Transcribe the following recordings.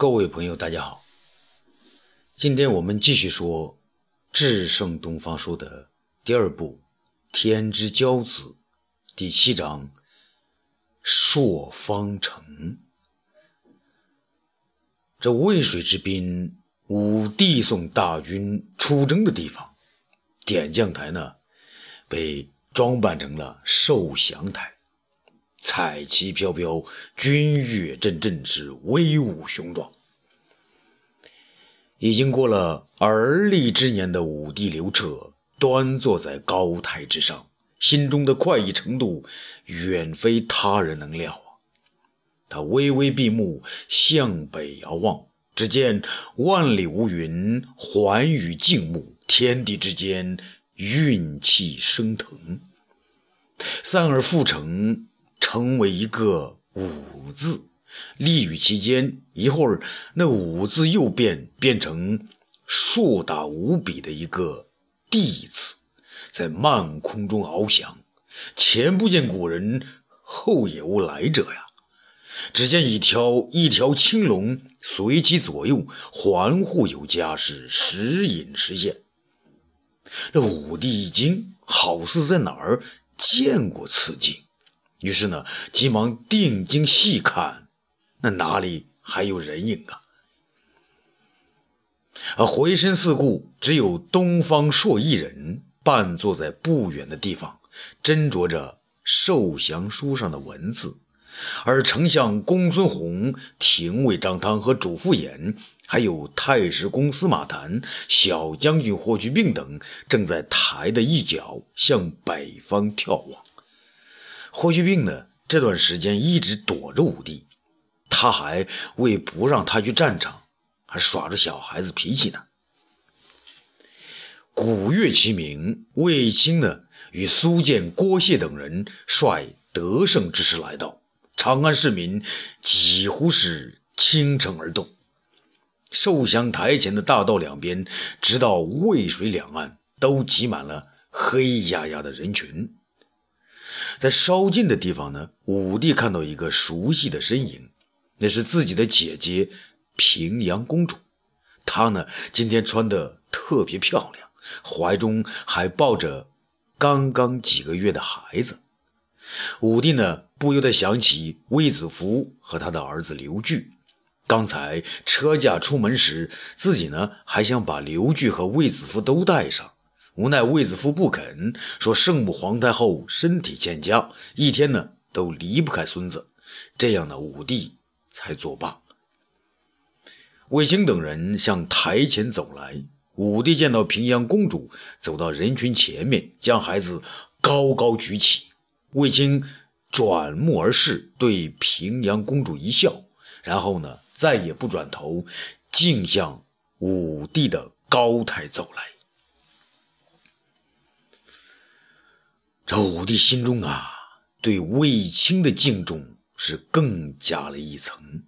各位朋友，大家好。今天我们继续说《至圣东方说》的第二部《天之骄子》第七章“朔方城”。这渭水之滨，武帝送大军出征的地方，点将台呢，被装扮成了受降台。彩旗飘飘，军乐阵阵，是威武雄壮。已经过了而立之年的武帝刘彻，端坐在高台之上，心中的快意程度，远非他人能料啊！他微微闭目，向北遥望，只见万里无云，寰宇静穆，天地之间运气升腾，三而复成。成为一个“武”字，立于其间。一会儿，那“武”字又变，变成硕大无比的一个“帝”字，在漫空中翱翔。前不见古人，后也无来者呀！只见一条一条青龙随其左右，环护有加，是时隐时现。这武帝一惊，好似在哪儿见过此景。于是呢，急忙定睛细看，那哪里还有人影啊？啊回身四顾，只有东方朔一人，半坐在不远的地方，斟酌着受降书上的文字。而丞相公孙弘、廷尉张汤和主父偃，还有太史公司马谈、小将军霍去病等，正在台的一角向北方眺望。霍去病呢？这段时间一直躲着武帝，他还为不让他去战场，还耍着小孩子脾气呢。鼓乐齐鸣，卫青呢与苏建、郭谢等人率得胜之师来到，长安市民几乎是倾城而动。受降台前的大道两边，直到渭水两岸，都挤满了黑压压的人群。在稍近的地方呢，武帝看到一个熟悉的身影，那是自己的姐姐平阳公主。她呢，今天穿的特别漂亮，怀中还抱着刚刚几个月的孩子。武帝呢，不由得想起卫子夫和他的儿子刘据。刚才车驾出门时，自己呢还想把刘据和卫子夫都带上。无奈卫子夫不肯，说圣母皇太后身体欠佳，一天呢都离不开孙子，这样呢武帝才作罢。卫青等人向台前走来，武帝见到平阳公主走到人群前面，将孩子高高举起。卫青转目而视，对平阳公主一笑，然后呢再也不转头，径向武帝的高台走来。这武帝心中啊，对卫青的敬重是更加了一层。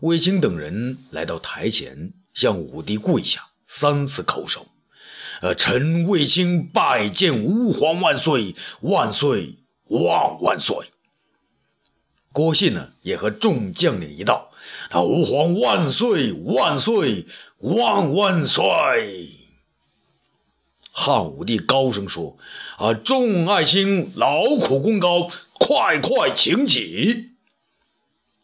卫青等人来到台前，向武帝跪下，三次叩首。呃，臣卫青拜见吾皇万岁，万岁，万万岁。郭信呢，也和众将领一道，啊，吾皇万岁，万岁，万万岁。汉武帝高声说：“啊，众爱卿劳苦功高，快快请起。”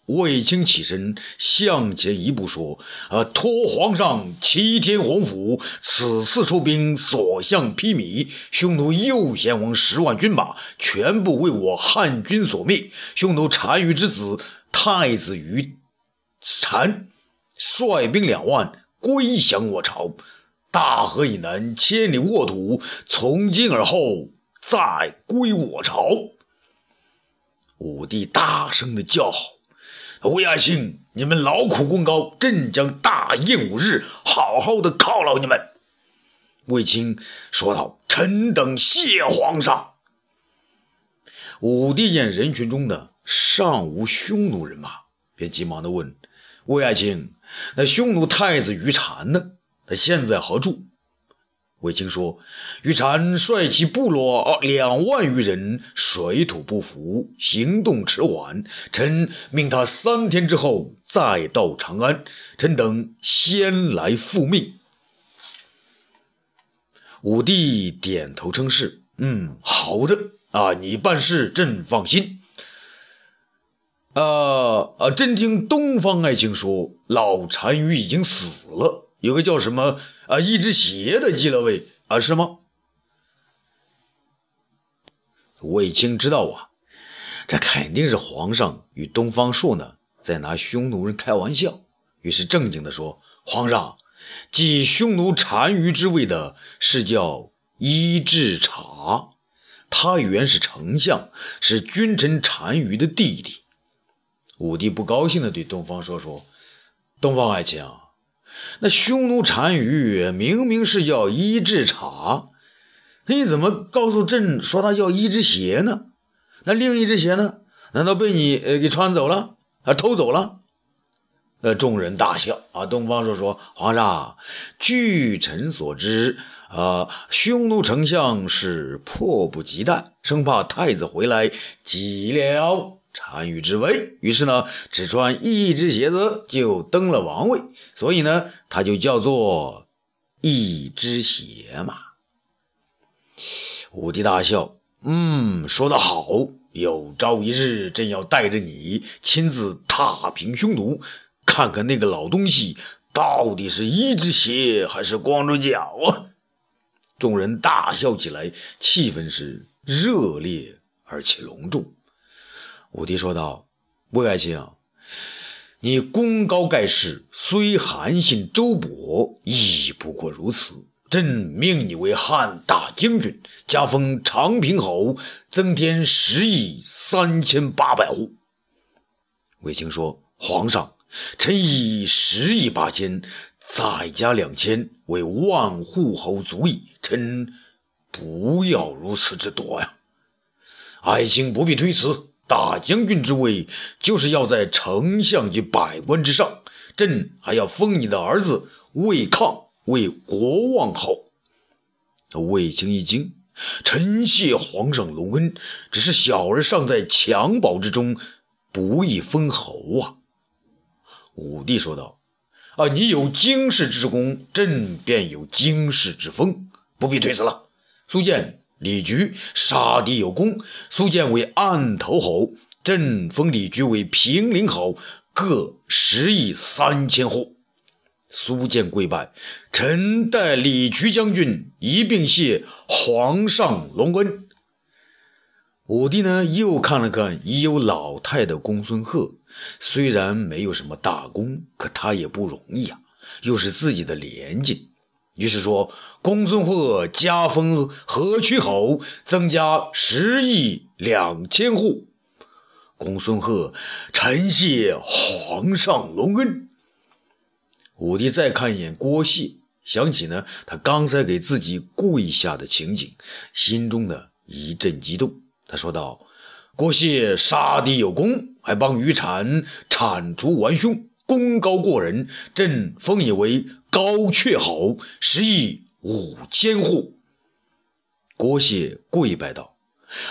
卫青起身向前一步说：“啊，托皇上齐天洪福，此次出兵所向披靡，匈奴右贤王十万军马全部为我汉军所灭。匈奴单于之子太子于禅率兵两万归降我朝。”大河以南千里沃土，从今而后再归我朝。武帝大声的叫好：“魏爱卿，你们劳苦功高，朕将大宴五日，好好的犒劳你们。”卫青说道：“臣等谢皇上。”武帝见人群中的尚无匈奴人马，便急忙的问：“魏爱卿，那匈奴太子于禅呢？”他现在何处？卫青说：“于禅率其部落两万余人，水土不服，行动迟缓。臣命他三天之后再到长安。臣等先来复命。”武帝点头称是：“嗯，好的啊，你办事朕放心。”啊啊！朕听东方爱卿说，老单于已经死了。有个叫什么啊一只鞋的继了位啊，是吗？卫青知道啊，这肯定是皇上与东方朔呢在拿匈奴人开玩笑，于是正经的说：“皇上，继匈奴单于之位的是叫伊稚茶，他原是丞相，是君臣单于的弟弟。”武帝不高兴的对东方朔说：“东方爱卿。”那匈奴单于明明是叫伊稚茶，你怎么告诉朕说他叫一只鞋呢？那另一只鞋呢？难道被你呃给穿走了啊？偷走了？呃，众人大笑啊。东方朔说：“皇上，据臣所知，啊，匈奴丞相是迫不及待，生怕太子回来急了。”单于之位，于是呢，只穿一只鞋子就登了王位，所以呢，他就叫做一只鞋嘛。武帝大笑，嗯，说得好，有朝一日，朕要带着你亲自踏平匈奴，看看那个老东西到底是一只鞋还是光着脚啊！众人大笑起来，气氛是热烈而且隆重。武帝说道：“魏爱卿，你功高盖世，虽韩信、周勃，亦不过如此。朕命你为汉大将军，加封长平侯，增添十亿三千八百户。”卫青说：“皇上，臣以十亿八千，再加两千，为万户侯足矣。臣不要如此之多呀！爱卿不必推辞。”大将军之位，就是要在丞相及百官之上。朕还要封你的儿子魏抗为国王侯。卫青一惊，臣谢皇上隆恩，只是小儿尚在襁褓之中，不宜封侯啊。武帝说道：“啊，你有经世之功，朕便有经世之风，不必推辞了。苏建。”李局杀敌有功，苏建为案头侯，朕封李局为平陵侯，各十亿三千户。苏建跪拜，臣代李局将军一并谢皇上隆恩。武帝呢，又看了看已有老态的公孙贺，虽然没有什么大功，可他也不容易啊，又是自己的连襟。于是说：“公孙贺加封河曲侯，增加十亿两千户。”公孙贺，臣谢皇上隆恩。武帝再看一眼郭谢，想起呢他刚才给自己跪下的情景，心中呢一阵激动。他说道：“郭谢杀敌有功，还帮于产铲除顽凶。”功高过人，朕封以为高阙侯，实亦五千户。郭谢跪拜道：“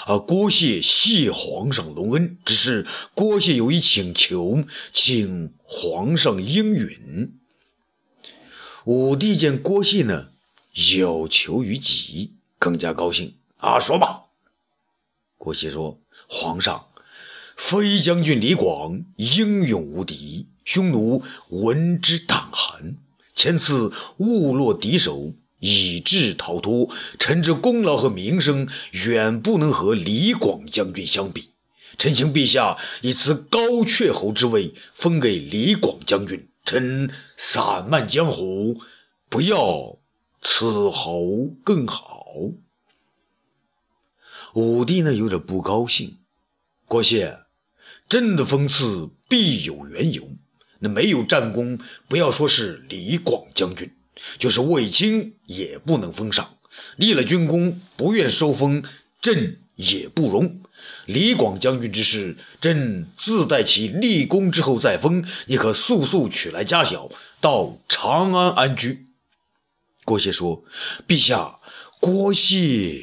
啊，郭谢谢皇上隆恩，只是郭谢有一请求，请皇上应允。”武帝见郭谢呢有求于己，更加高兴啊，说吧。郭谢说：“皇上，飞将军李广英勇无敌。”匈奴闻之胆寒，前次误落敌手，以致逃脱。臣之功劳和名声，远不能和李广将军相比。臣请陛下以此高阙侯之位，封给李广将军。臣散漫江湖，不要此侯更好。武帝呢，有点不高兴。郭谢，朕的封赐必有缘由。那没有战功，不要说是李广将军，就是卫青也不能封赏。立了军功，不愿收封，朕也不容。李广将军之事，朕自待其立功之后再封。你可速速取来家小，到长安安居。郭谢说：“陛下，郭谢。”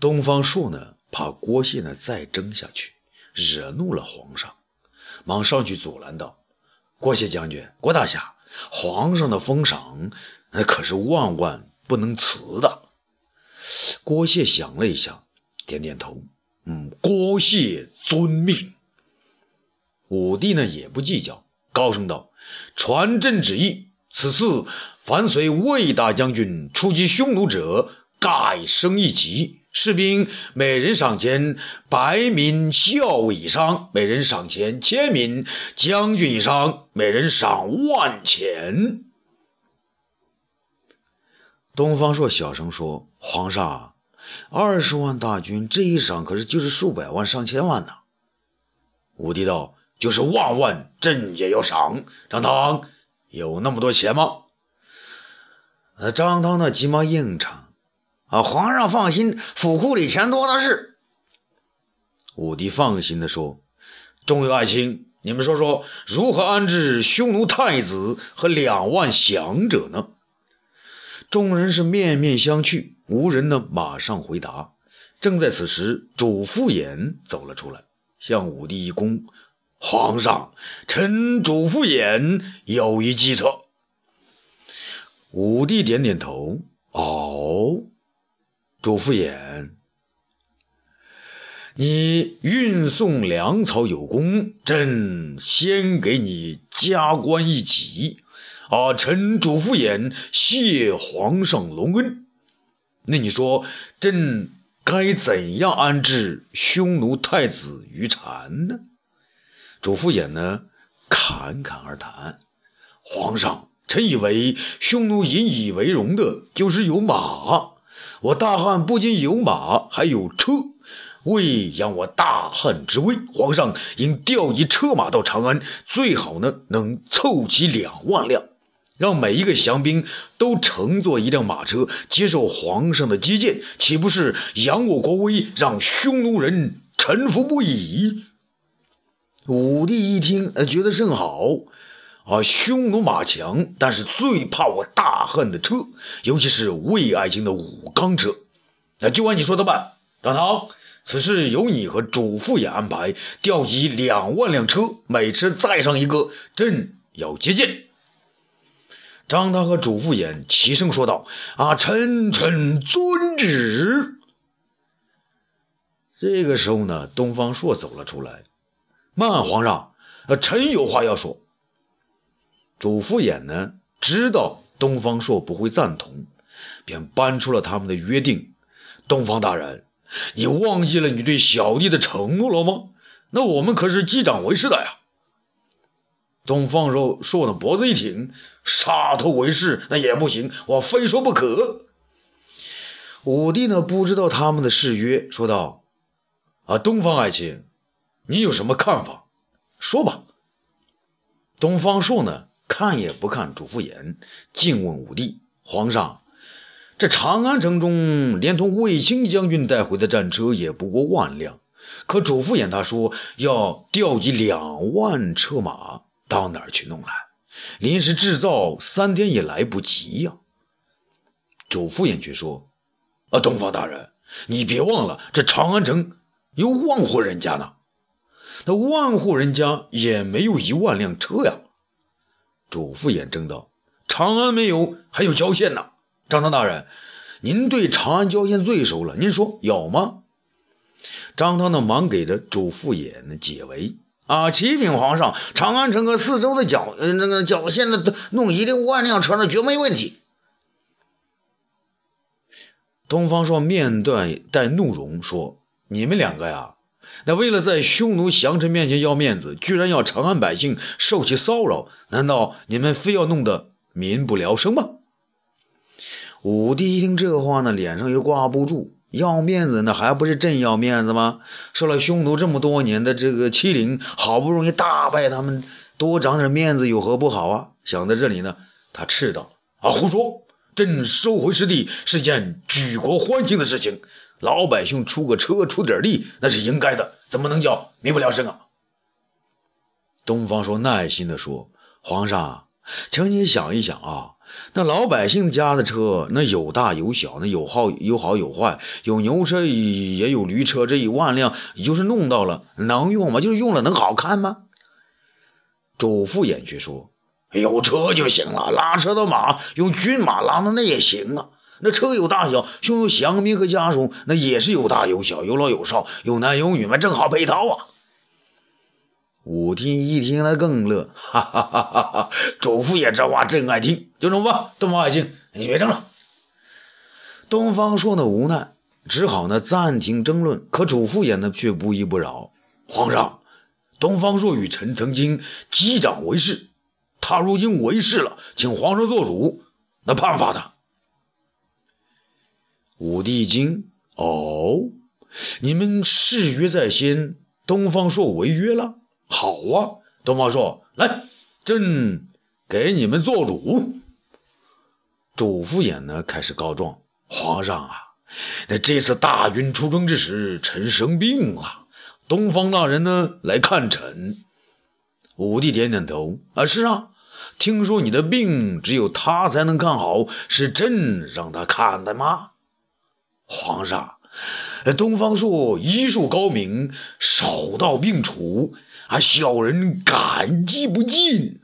东方朔呢，怕郭谢呢再争下去，惹怒了皇上，忙上去阻拦道：“郭谢将军，郭大侠，皇上的封赏，那可是万万不能辞的。”郭谢想了一下，点点头：“嗯，郭谢遵命。”武帝呢也不计较，高声道：“传朕旨意，此次凡随魏大将军出击匈奴者，改升一级。”士兵每人赏钱百名校尉以上，每人赏钱千名将军以上，每人赏万钱。东方朔小声说：“皇上，二十万大军，这一赏可是就是数百万、上千万呢。”武帝道：“就是万万，朕也要赏。”张汤有那么多钱吗？呃，张汤呢，急忙应承。啊，皇上放心，府库里钱多的是。武帝放心地说：“众位爱卿，你们说说，如何安置匈奴太子和两万降者呢？”众人是面面相觑，无人呢马上回答。正在此时，主父偃走了出来，向武帝一躬：“皇上，臣主父偃有一计策。”武帝点点头：“哦。”主父偃，你运送粮草有功，朕先给你加官一级。啊，臣主父偃谢皇上隆恩。那你说，朕该怎样安置匈奴太子于禅呢？主父偃呢，侃侃而谈。皇上，臣以为匈奴引以为荣的就是有马。我大汉不仅有马，还有车，为扬我大汉之威，皇上应调集车马到长安，最好呢能凑齐两万辆，让每一个降兵都乘坐一辆马车，接受皇上的接见，岂不是扬我国威，让匈奴人臣服不已？武帝一听，呃，觉得甚好。啊，匈奴马强，但是最怕我大汉的车，尤其是魏爱卿的五缸车。那就按你说的办，张唐，此事由你和主父偃安排，调集两万辆车，每车载上一个，朕要接见。张汤和主父偃齐声说道：“啊，臣臣遵旨。”这个时候呢，东方朔走了出来，慢，皇上，臣有话要说。主父偃呢，知道东方朔不会赞同，便搬出了他们的约定。东方大人，你忘记了你对小弟的承诺了吗？那我们可是击掌为誓的呀！东方朔朔的脖子一挺，杀头为誓那也不行，我非说不可。武帝呢，不知道他们的誓约，说道：“啊，东方爱卿，你有什么看法？说吧。”东方朔呢？看也不看主父偃，竟问武帝：“皇上，这长安城中连同卫青将军带回的战车也不过万辆，可主父偃他说要调集两万车马，到哪儿去弄来？临时制造三天也来不及呀。”主父偃却说：“啊，东方大人，你别忘了，这长安城有万户人家呢，那万户人家也没有一万辆车呀。”主父偃正道：“长安没有，还有郊县呢。张汤大人，您对长安郊县最熟了，您说有吗？”张汤呢，忙给的主父偃呢解围：“啊，启禀皇上，长安城和四周的郊呃那个郊县的弄一万辆车，那绝没问题。”东方朔面带带怒容说：“你们两个呀！”那为了在匈奴降臣面前要面子，居然要长安百姓受其骚扰，难道你们非要弄得民不聊生吗？武帝一听这话呢，脸上又挂不住，要面子那还不是朕要面子吗？受了匈奴这么多年的这个欺凌，好不容易大败他们，多长点面子有何不好啊？想到这里呢，他斥道：“啊，胡说！朕收回失地是件举国欢庆的事情。”老百姓出个车出点力，那是应该的，怎么能叫民不聊生啊？东方朔耐心地说：“皇上，请你想一想啊，那老百姓家的车，那有大有小，那有好有好有坏，有牛车也有驴车，这一万辆，就是弄到了，能用吗？就是用了能好看吗？周副眼却说：“有车就行了，拉车的马用骏马拉的那也行啊。那车有大小，拥有降兵和家属，那也是有大有小，有老有少，有男有女嘛，正好配套啊。”武帝一听，他更乐，哈哈哈哈哈！周副爷这话真爱听，就这么办。东方爱卿，你别争了。东方朔呢无奈，只好呢暂停争论。可主父也呢却不依不饶。皇上，东方朔与臣曾经击掌为誓，他如今为誓了，请皇上做主，那判罚他。武帝一惊，哦，你们誓约在先，东方朔违约了。好啊，东方朔，来，朕给你们做主。主父偃呢开始告状：皇上啊，那这次大军出征之时，臣生病了，东方大人呢来看臣。武帝点点头：啊，是啊，听说你的病只有他才能看好，是朕让他看的吗？皇上，东方朔医术高明，手到病除。啊，小人感激不尽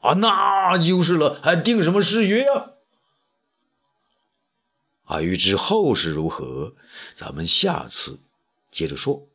啊！那就是了，还定什么誓约啊？啊，欲知后事如何，咱们下次接着说。